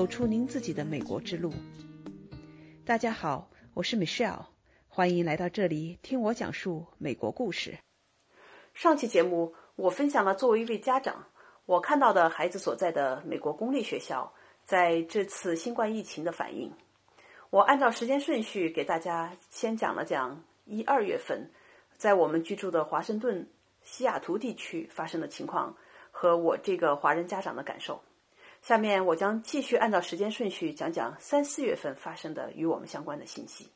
走出您自己的美国之路。大家好，我是 Michelle，欢迎来到这里听我讲述美国故事。上期节目我分享了作为一位家长，我看到的孩子所在的美国公立学校在这次新冠疫情的反应。我按照时间顺序给大家先讲了讲一二月份在我们居住的华盛顿、西雅图地区发生的情况和我这个华人家长的感受。下面我将继续按照时间顺序讲讲三四月份发生的与我们相关的信息。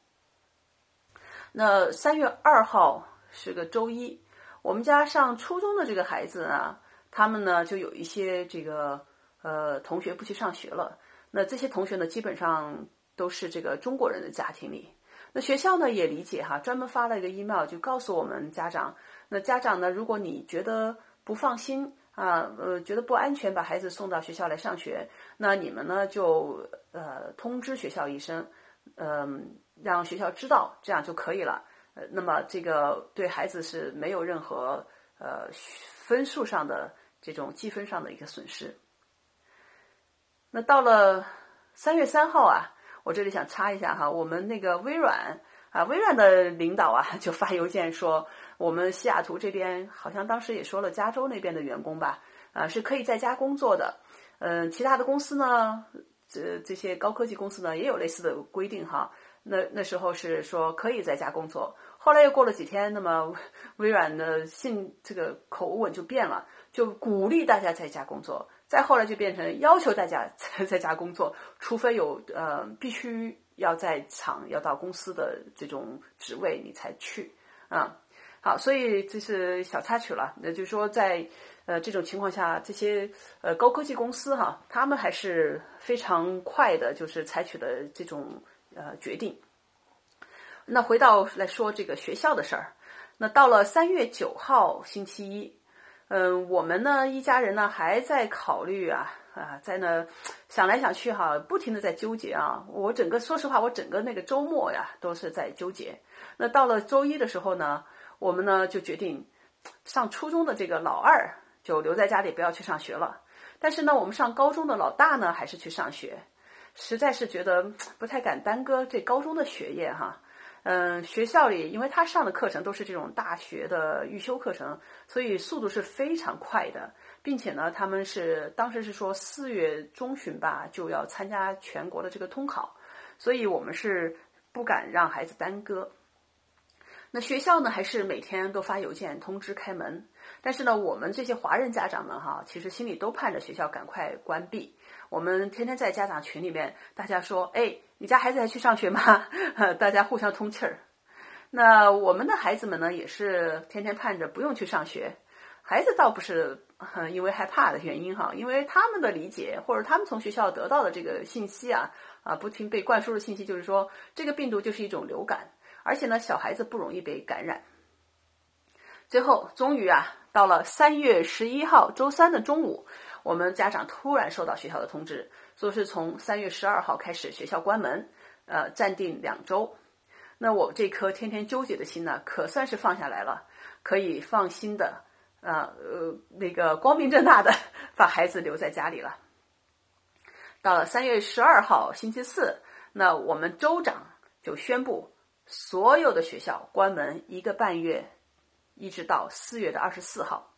那三月二号是个周一，我们家上初中的这个孩子呢，他们呢就有一些这个呃同学不去上学了。那这些同学呢，基本上都是这个中国人的家庭里。那学校呢也理解哈，专门发了一个 email 就告诉我们家长。那家长呢，如果你觉得不放心。啊，呃，觉得不安全，把孩子送到学校来上学，那你们呢就呃通知学校一声，嗯，让学校知道，这样就可以了。呃，那么这个对孩子是没有任何呃分数上的这种积分上的一个损失。那到了三月三号啊，我这里想插一下哈，我们那个微软啊，微软的领导啊就发邮件说。我们西雅图这边好像当时也说了，加州那边的员工吧，啊是可以在家工作的。嗯，其他的公司呢，这这些高科技公司呢也有类似的规定哈。那那时候是说可以在家工作，后来又过了几天，那么微软的信这个口吻就变了，就鼓励大家在家工作。再后来就变成要求大家在 在家工作，除非有呃必须要在场要到公司的这种职位你才去啊。好，所以这是小插曲了。那就是说，在呃这种情况下，这些呃高科技公司哈，他们还是非常快的，就是采取的这种呃决定。那回到来说这个学校的事儿，那到了三月九号星期一，嗯，我们呢一家人呢还在考虑啊啊，在那想来想去哈，不停的在纠结啊。我整个说实话，我整个那个周末呀都是在纠结。那到了周一的时候呢？我们呢就决定，上初中的这个老二就留在家里不要去上学了。但是呢，我们上高中的老大呢还是去上学，实在是觉得不太敢耽搁这高中的学业哈。嗯，学校里因为他上的课程都是这种大学的预修课程，所以速度是非常快的，并且呢，他们是当时是说四月中旬吧就要参加全国的这个通考，所以我们是不敢让孩子耽搁。那学校呢，还是每天都发邮件通知开门。但是呢，我们这些华人家长们哈，其实心里都盼着学校赶快关闭。我们天天在家长群里面，大家说：“哎，你家孩子还去上学吗？” 大家互相通气儿。那我们的孩子们呢，也是天天盼着不用去上学。孩子倒不是因为害怕的原因哈，因为他们的理解或者他们从学校得到的这个信息啊啊，不停被灌输的信息就是说，这个病毒就是一种流感。而且呢，小孩子不容易被感染。最后，终于啊，到了三月十一号周三的中午，我们家长突然收到学校的通知，说是从三月十二号开始学校关门，呃，暂定两周。那我这颗天天纠结的心呢，可算是放下来了，可以放心的，呃呃，那个光明正大的 把孩子留在家里了。到了三月十二号星期四，那我们州长就宣布。所有的学校关门一个半月，一直到四月的二十四号。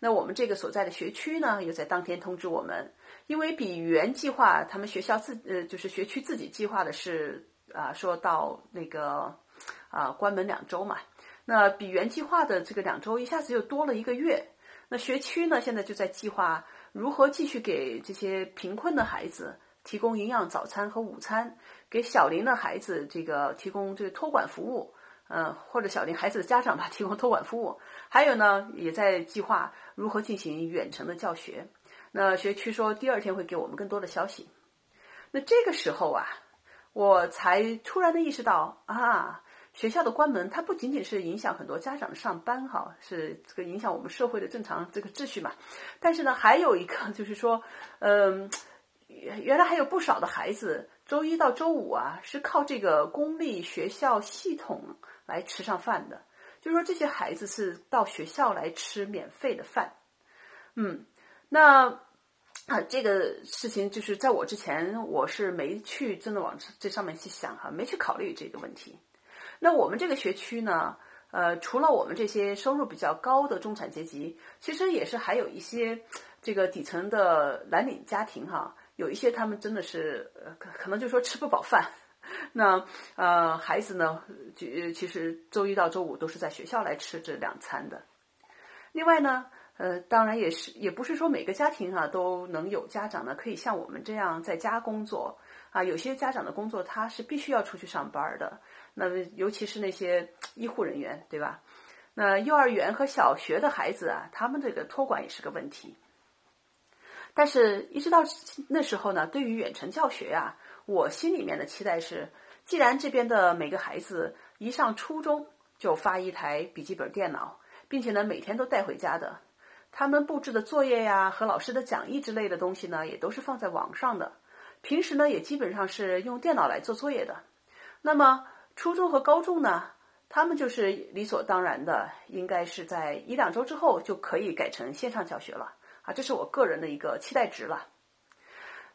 那我们这个所在的学区呢，又在当天通知我们，因为比原计划，他们学校自呃就是学区自己计划的是啊，说到那个啊关门两周嘛。那比原计划的这个两周一下子又多了一个月。那学区呢，现在就在计划如何继续给这些贫困的孩子。提供营养早餐和午餐，给小龄的孩子这个提供这个托管服务，嗯，或者小龄孩子的家长吧 提供托管服务。还有呢，也在计划如何进行远程的教学。那学区说第二天会给我们更多的消息。那这个时候啊，我才突然的意识到啊，学校的关门它不仅仅是影响很多家长上班哈，是这个影响我们社会的正常这个秩序嘛。但是呢，还有一个就是说，嗯。原来还有不少的孩子，周一到周五啊，是靠这个公立学校系统来吃上饭的。就是说，这些孩子是到学校来吃免费的饭。嗯，那啊，这个事情就是在我之前，我是没去真的往这上面去想哈，没去考虑这个问题。那我们这个学区呢，呃，除了我们这些收入比较高的中产阶级，其实也是还有一些这个底层的蓝领家庭哈，有一些他们真的是呃，可可能就说吃不饱饭。那呃，孩子呢，就其实周一到周五都是在学校来吃这两餐的。另外呢。呃，当然也是，也不是说每个家庭啊都能有家长呢，可以像我们这样在家工作啊。有些家长的工作他是必须要出去上班的，那尤其是那些医护人员，对吧？那幼儿园和小学的孩子啊，他们这个托管也是个问题。但是，一直到那时候呢，对于远程教学呀，我心里面的期待是，既然这边的每个孩子一上初中就发一台笔记本电脑，并且呢每天都带回家的。他们布置的作业呀，和老师的讲义之类的东西呢，也都是放在网上的。平时呢，也基本上是用电脑来做作业的。那么初中和高中呢，他们就是理所当然的，应该是在一两周之后就可以改成线上教学了啊，这是我个人的一个期待值了。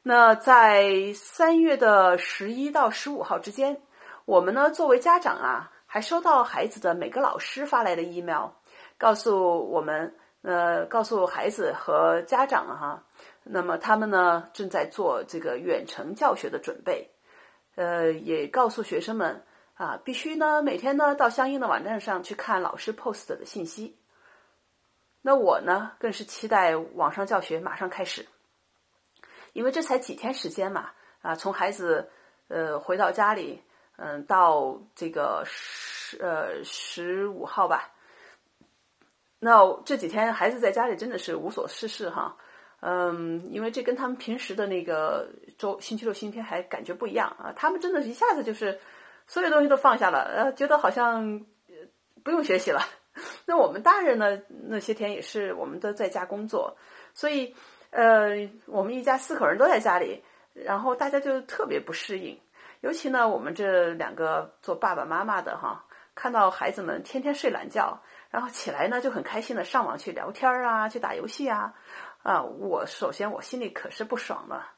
那在三月的十一到十五号之间，我们呢作为家长啊，还收到孩子的每个老师发来的 email，告诉我们。呃，告诉孩子和家长哈，那么他们呢正在做这个远程教学的准备，呃，也告诉学生们啊，必须呢每天呢到相应的网站上去看老师 post 的信息。那我呢更是期待网上教学马上开始，因为这才几天时间嘛，啊，从孩子呃回到家里，嗯，到这个十呃十五号吧。那这几天孩子在家里真的是无所事事哈，嗯，因为这跟他们平时的那个周星期六、星期天还感觉不一样啊。他们真的一下子就是所有东西都放下了，呃，觉得好像不用学习了。那我们大人呢，那些天也是我们都在家工作，所以呃，我们一家四口人都在家里，然后大家就特别不适应。尤其呢，我们这两个做爸爸妈妈的哈，看到孩子们天天睡懒觉。然后起来呢，就很开心的上网去聊天啊，去打游戏啊，啊，我首先我心里可是不爽了，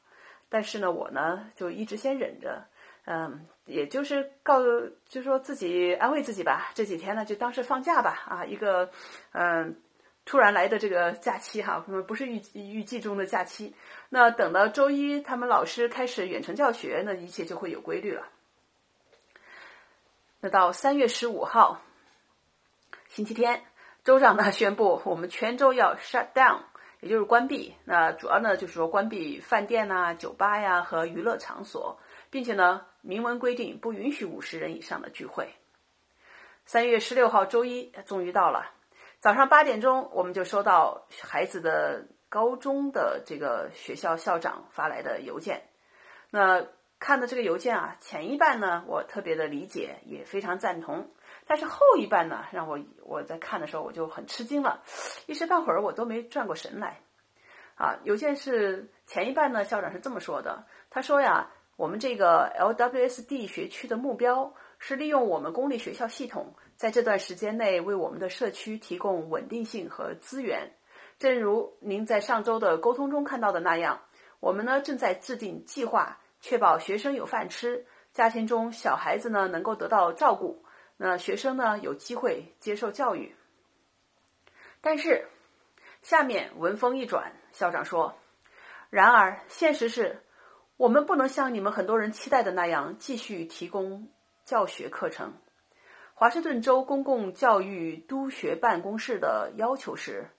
但是呢，我呢就一直先忍着，嗯，也就是告，就说自己安慰自己吧，这几天呢就当是放假吧，啊，一个嗯突然来的这个假期哈，不是预预计中的假期，那等到周一他们老师开始远程教学，那一切就会有规律了。那到三月十五号。星期天，州长呢宣布，我们全州要 shut down，也就是关闭。那主要呢就是说关闭饭店呐、酒吧呀和娱乐场所，并且呢明文规定不允许五十人以上的聚会。三月十六号周一终于到了，早上八点钟我们就收到孩子的高中的这个学校校长发来的邮件。那看的这个邮件啊，前一半呢我特别的理解，也非常赞同。但是后一半呢，让我我在看的时候我就很吃惊了，一时半会儿我都没转过神来。啊，邮件是前一半呢，校长是这么说的，他说呀，我们这个 LWSD 学区的目标是利用我们公立学校系统，在这段时间内为我们的社区提供稳定性和资源。正如您在上周的沟通中看到的那样，我们呢正在制定计划，确保学生有饭吃，家庭中小孩子呢能够得到照顾。那学生呢有机会接受教育，但是下面文风一转，校长说：“然而现实是，我们不能像你们很多人期待的那样继续提供教学课程。华盛顿州公共教育督学办公室的要求是，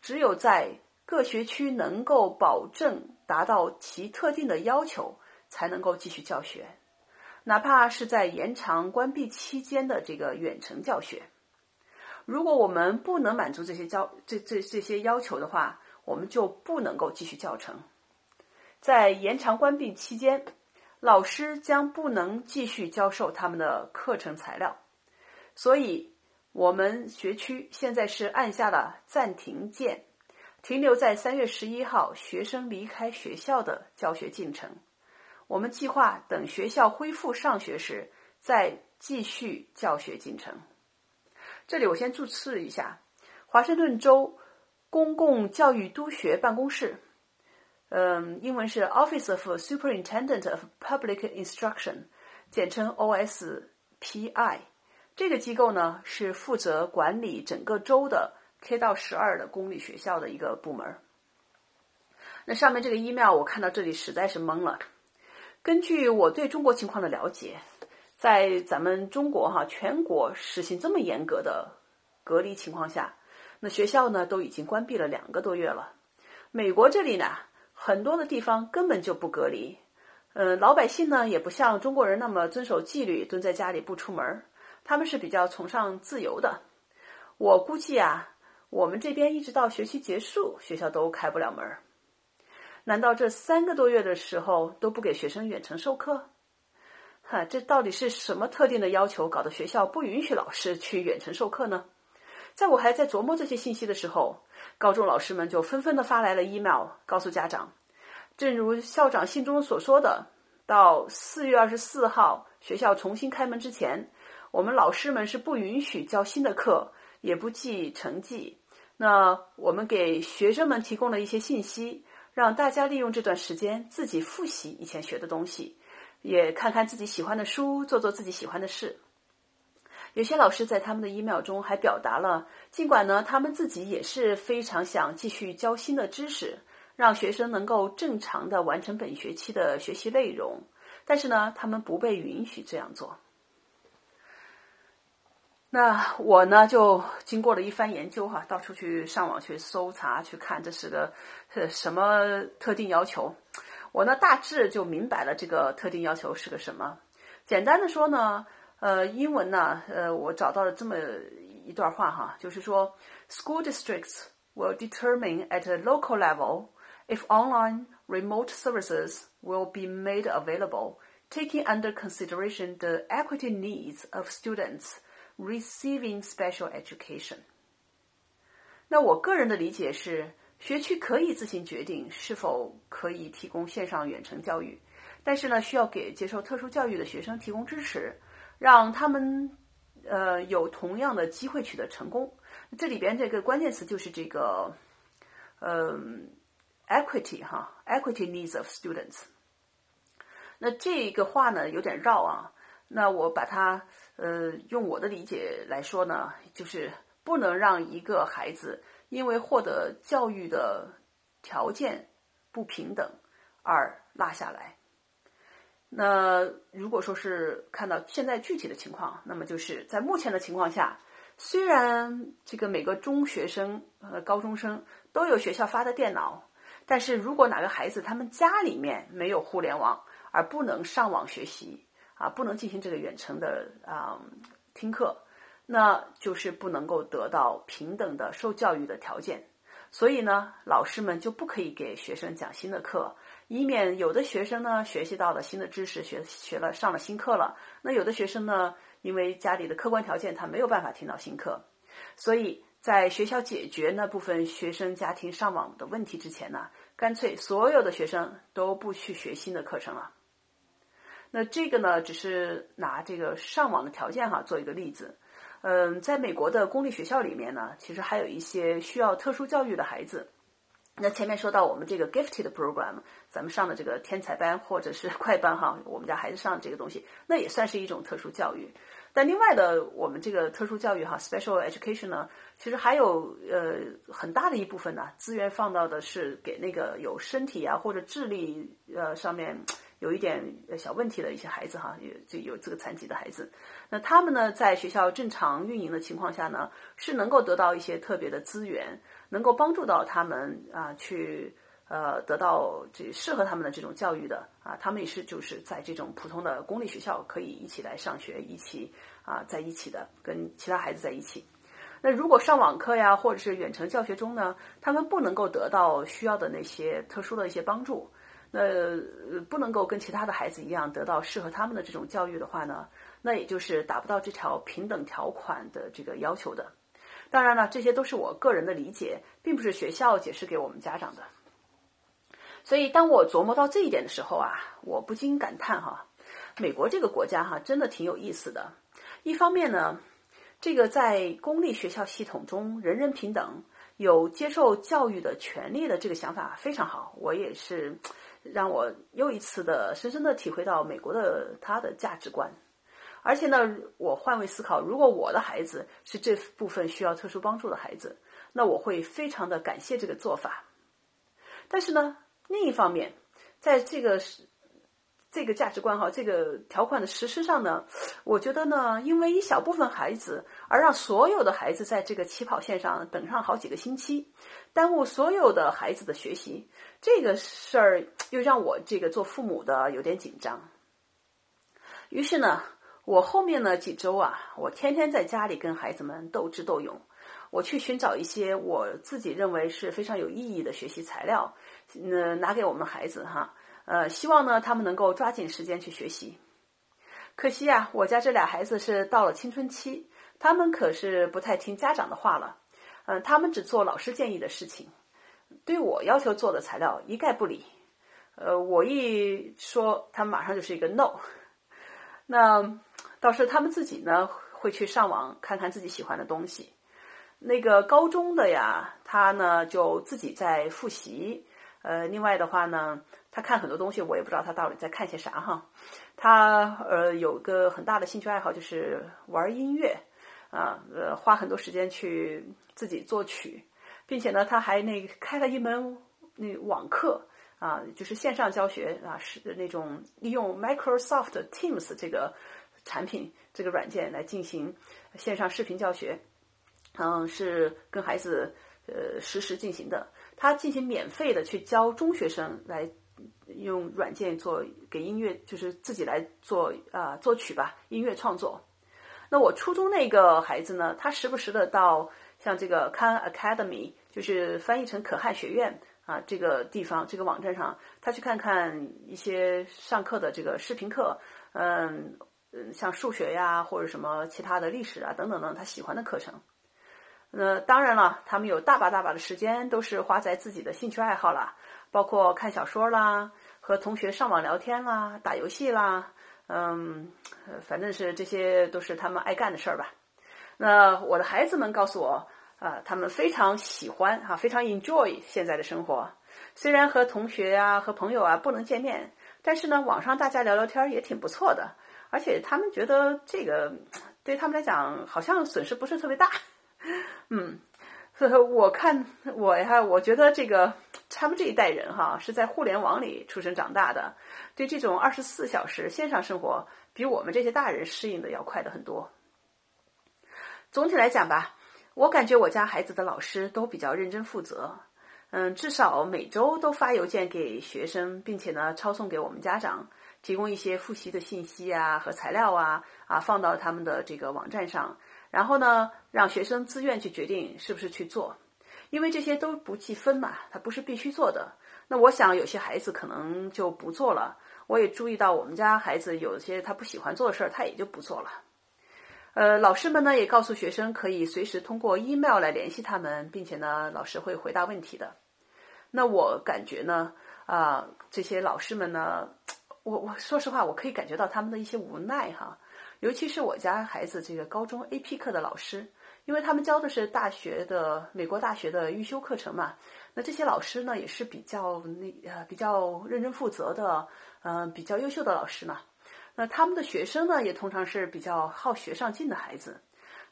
只有在各学区能够保证达到其特定的要求，才能够继续教学。”哪怕是在延长关闭期间的这个远程教学，如果我们不能满足这些教这这这些要求的话，我们就不能够继续教程。在延长关闭期间，老师将不能继续教授他们的课程材料，所以我们学区现在是按下了暂停键，停留在三月十一号学生离开学校的教学进程。我们计划等学校恢复上学时再继续教学进程。这里我先注释一下，华盛顿州公共教育督学办公室，嗯，英文是 Office of Superintendent of Public Instruction，简称 OSPI。这个机构呢是负责管理整个州的 K 到十二的公立学校的一个部门。那上面这个 email 我看到这里实在是懵了。根据我对中国情况的了解，在咱们中国哈全国实行这么严格的隔离情况下，那学校呢都已经关闭了两个多月了。美国这里呢，很多的地方根本就不隔离，嗯，老百姓呢也不像中国人那么遵守纪律，蹲在家里不出门，他们是比较崇尚自由的。我估计啊，我们这边一直到学期结束，学校都开不了门。难道这三个多月的时候都不给学生远程授课？哈，这到底是什么特定的要求，搞得学校不允许老师去远程授课呢？在我还在琢磨这些信息的时候，高中老师们就纷纷的发来了 email，告诉家长，正如校长信中所说的，到四月二十四号学校重新开门之前，我们老师们是不允许教新的课，也不记成绩。那我们给学生们提供了一些信息。让大家利用这段时间自己复习以前学的东西，也看看自己喜欢的书，做做自己喜欢的事。有些老师在他们的 email 中还表达了，尽管呢他们自己也是非常想继续教新的知识，让学生能够正常的完成本学期的学习内容，但是呢他们不被允许这样做。那我呢，就经过了一番研究哈，到处去上网去搜查去看，这是个什么特定要求？我呢大致就明白了这个特定要求是个什么。简单的说呢，呃，英文呢，呃，我找到了这么一段话哈，就是说，School districts will determine at a local level if online remote services will be made available, taking under consideration the equity needs of students. Receiving special education。那我个人的理解是，学区可以自行决定是否可以提供线上远程教育，但是呢，需要给接受特殊教育的学生提供支持， 让他们呃有同样的机会取得成功。这里边这个关键词就是这个，嗯，equity 哈，equity needs of students。那这个话呢有点绕啊。那我把它，呃，用我的理解来说呢，就是不能让一个孩子因为获得教育的条件不平等而落下来。那如果说是看到现在具体的情况，那么就是在目前的情况下，虽然这个每个中学生、呃高中生都有学校发的电脑，但是如果哪个孩子他们家里面没有互联网而不能上网学习。啊，不能进行这个远程的啊听课，那就是不能够得到平等的受教育的条件。所以呢，老师们就不可以给学生讲新的课，以免有的学生呢学习到了新的知识，学学了上了新课了。那有的学生呢，因为家里的客观条件，他没有办法听到新课。所以在学校解决那部分学生家庭上网的问题之前呢，干脆所有的学生都不去学新的课程了。那这个呢，只是拿这个上网的条件哈做一个例子。嗯，在美国的公立学校里面呢，其实还有一些需要特殊教育的孩子。那前面说到我们这个 gifted program，咱们上的这个天才班或者是 快班哈，我们家孩子上这个东西，那也算是一种特殊教育。但另外的，我们这个特殊教育哈，special education 呢，其实还有呃很大的一部分呢，资源放到的是给那个有身体啊或者智力呃上面。有一点小问题的一些孩子哈，有就有这个残疾的孩子，那他们呢，在学校正常运营的情况下呢，是能够得到一些特别的资源，能够帮助到他们啊，去呃得到这适合他们的这种教育的啊，他们也是就是在这种普通的公立学校可以一起来上学，一起啊在一起的，跟其他孩子在一起。那如果上网课呀，或者是远程教学中呢，他们不能够得到需要的那些特殊的一些帮助。那不能够跟其他的孩子一样得到适合他们的这种教育的话呢，那也就是达不到这条平等条款的这个要求的。当然了，这些都是我个人的理解，并不是学校解释给我们家长的。所以，当我琢磨到这一点的时候啊，我不禁感叹哈，美国这个国家哈，真的挺有意思的。一方面呢，这个在公立学校系统中人人平等，有接受教育的权利的这个想法非常好。我也是让我又一次的深深的体会到美国的他的价值观。而且呢，我换位思考，如果我的孩子是这部分需要特殊帮助的孩子，那我会非常的感谢这个做法。但是呢，另一方面，在这个这个价值观哈，这个条款的实施上呢，我觉得呢，因为一小部分孩子而让所有的孩子在这个起跑线上等上好几个星期，耽误所有的孩子的学习，这个事儿又让我这个做父母的有点紧张。于是呢。我后面呢几周啊，我天天在家里跟孩子们斗智斗勇，我去寻找一些我自己认为是非常有意义的学习材料，呃，拿给我们孩子哈，呃，希望呢他们能够抓紧时间去学习。可惜啊，我家这俩孩子是到了青春期，他们可是不太听家长的话了，嗯，他们只做老师建议的事情，对我要求做的材料一概不理，呃，我一说，他们马上就是一个 no，那。倒是他们自己呢，会去上网看看自己喜欢的东西。那个高中的呀，他呢就自己在复习。呃，另外的话呢，他看很多东西，我也不知道他到底在看些啥哈。他呃有个很大的兴趣爱好就是玩音乐啊，呃花很多时间去自己作曲，并且呢他还那开了一门那网课啊，就是线上教学啊，是那种利用 Microsoft Teams 这个。产品这个软件来进行线上视频教学，嗯，是跟孩子呃实时进行的。他进行免费的去教中学生来用软件做给音乐，就是自己来做啊作曲吧，音乐创作。那我初中那个孩子呢，他时不时的到像这个 Khan Academy，就是翻译成可汗学院啊这个地方这个网站上，他去看看一些上课的这个视频课，嗯。嗯，像数学呀，或者什么其他的历史啊，等等等，他喜欢的课程。那当然了，他们有大把大把的时间都是花在自己的兴趣爱好了，包括看小说啦，和同学上网聊天啦，打游戏啦，嗯，反正是这些都是他们爱干的事儿吧。那我的孩子们告诉我，啊，他们非常喜欢哈，非常 enjoy 现在的生活。虽然和同学啊、和朋友啊不能见面，但是呢，网上大家聊聊天也挺不错的。而且他们觉得这个对他们来讲好像损失不是特别大，嗯，所以我看我呀，我觉得这个他们这一代人哈是在互联网里出生长大的，对这种二十四小时线上生活比我们这些大人适应的要快的很多。总体来讲吧，我感觉我家孩子的老师都比较认真负责，嗯，至少每周都发邮件给学生，并且呢抄送给我们家长。提供一些复习的信息啊和材料啊啊放到他们的这个网站上，然后呢让学生自愿去决定是不是去做，因为这些都不计分嘛，它不是必须做的。那我想有些孩子可能就不做了。我也注意到我们家孩子有些他不喜欢做的事儿，他也就不做了。呃，老师们呢也告诉学生可以随时通过 email 来联系他们，并且呢老师会回答问题的。那我感觉呢啊这些老师们呢。我我说实话，我可以感觉到他们的一些无奈哈，尤其是我家孩子这个高中 AP 课的老师，因为他们教的是大学的美国大学的预修课程嘛，那这些老师呢也是比较那呃比较认真负责的，嗯比较优秀的老师嘛，那他们的学生呢也通常是比较好学上进的孩子，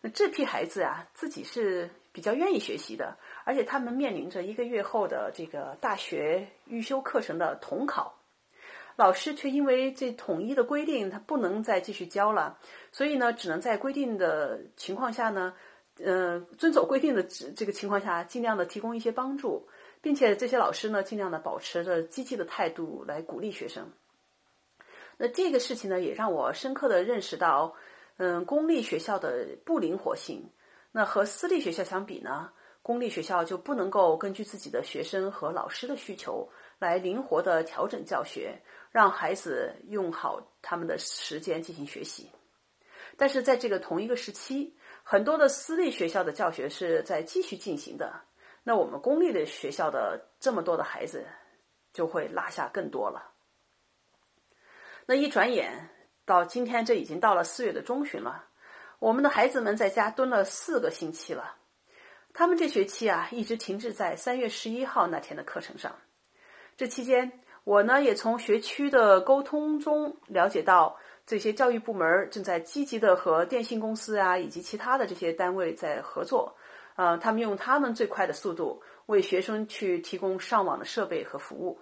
那这批孩子呀自己是比较愿意学习的，而且他们面临着一个月后的这个大学预修课程的统考。老师却因为这统一的规定，他不能再继续教了，所以呢，只能在规定的情况下呢，呃，遵守规定的这个情况下，尽量的提供一些帮助，并且这些老师呢，尽量的保持着积极的态度来鼓励学生。那这个事情呢，也让我深刻的认识到，嗯，公立学校的不灵活性。那和私立学校相比呢，公立学校就不能够根据自己的学生和老师的需求来灵活的调整教学。让孩子用好他们的时间进行学习，但是在这个同一个时期，很多的私立学校的教学是在继续进行的，那我们公立的学校的这么多的孩子就会落下更多了。那一转眼到今天，这已经到了四月的中旬了，我们的孩子们在家蹲了四个星期了。他们这学期啊，一直停滞在三月十一号那天的课程上。这期间，我呢也从学区的沟通中了解到，这些教育部门正在积极的和电信公司啊以及其他的这些单位在合作。呃，他们用他们最快的速度为学生去提供上网的设备和服务。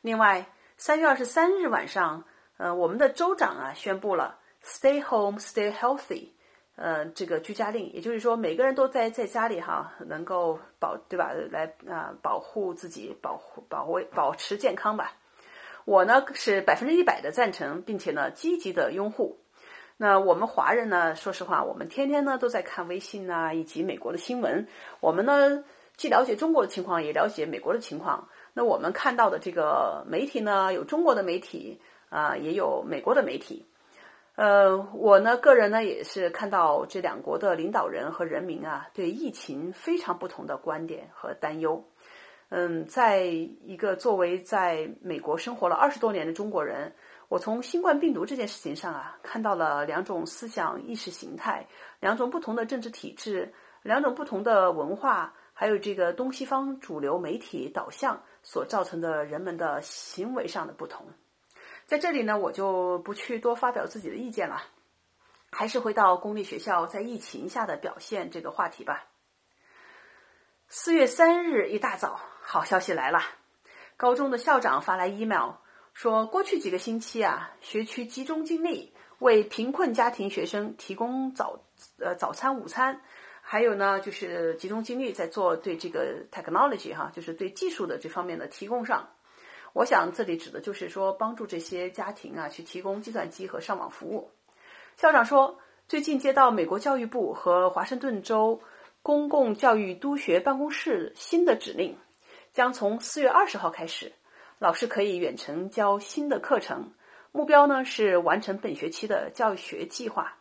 另外，三月二十三日晚上，呃，我们的州长啊宣布了 “Stay home, stay healthy”，呃，这个居家令，也就是说，每个人都在在家里哈，能够保对吧？来啊，保护自己，保护保卫保持健康吧。我呢是百分之一百的赞成，并且呢积极的拥护。那我们华人呢，说实话，我们天天呢都在看微信啊，以及美国的新闻。我们呢既了解中国的情况，也了解美国的情况。那我们看到的这个媒体呢，有中国的媒体啊，也有美国的媒体。呃，我呢个人呢也是看到这两国的领导人和人民啊，对疫情非常不同的观点和担忧。嗯，在一个作为在美国生活了二十多年的中国人，我从新冠病毒这件事情上啊，看到了两种思想意识形态，两种不同的政治体制，两种不同的文化。还有这个东西方主流媒体导向所造成的人们的行为上的不同，在这里呢，我就不去多发表自己的意见了，还是回到公立学校在疫情下的表现这个话题吧。四月三日一大早，好消息来了，高中的校长发来 email 说，过去几个星期啊，学区集中精力为贫困家庭学生提供早呃早餐、午餐。还有呢，就是集中精力在做对这个 technology 哈，就是对技术的这方面的提供上。我想这里指的就是说，帮助这些家庭啊去提供计算机和上网服务。校长说，最近接到美国教育部和华盛顿州公共教育督学办公室新的指令，将从四月二十号开始，老师可以远程教新的课程，目标呢是完成本学期的教学计划。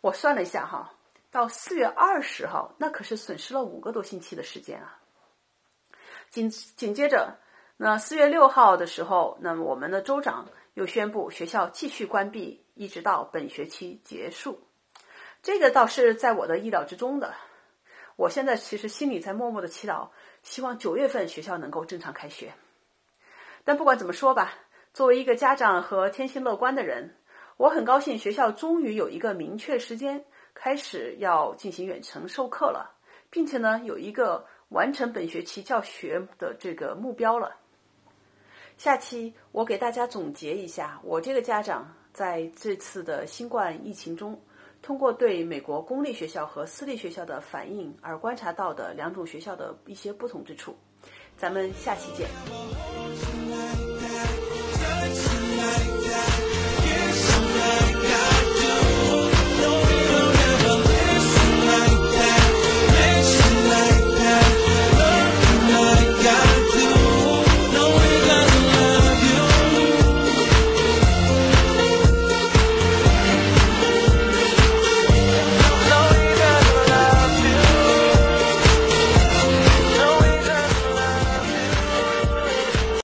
我算了一下哈。到四月二十号，那可是损失了五个多星期的时间啊！紧紧接着，那四月六号的时候，那么我们的州长又宣布学校继续关闭，一直到本学期结束。这个倒是在我的意料之中的。我现在其实心里在默默的祈祷，希望九月份学校能够正常开学。但不管怎么说吧，作为一个家长和天性乐观的人，我很高兴学校终于有一个明确时间。开始要进行远程授课了，并且呢，有一个完成本学期教学的这个目标了。下期我给大家总结一下，我这个家长在这次的新冠疫情中，通过对美国公立学校和私立学校的反应而观察到的两种学校的一些不同之处。咱们下期见。